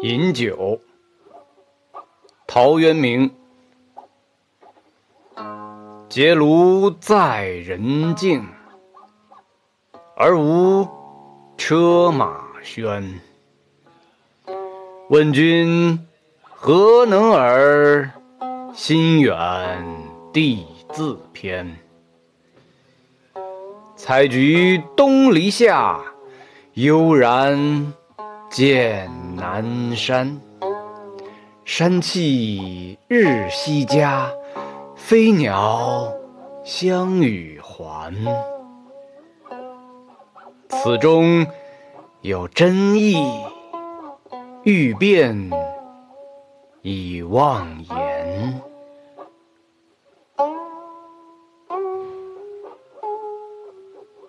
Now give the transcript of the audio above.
饮酒，陶渊明。结庐在人境，而无车马喧。问君何能尔？心远地自偏。采菊东篱下，悠然见南山。山气日夕佳，飞鸟相与还。此中有真意，欲辨已忘言。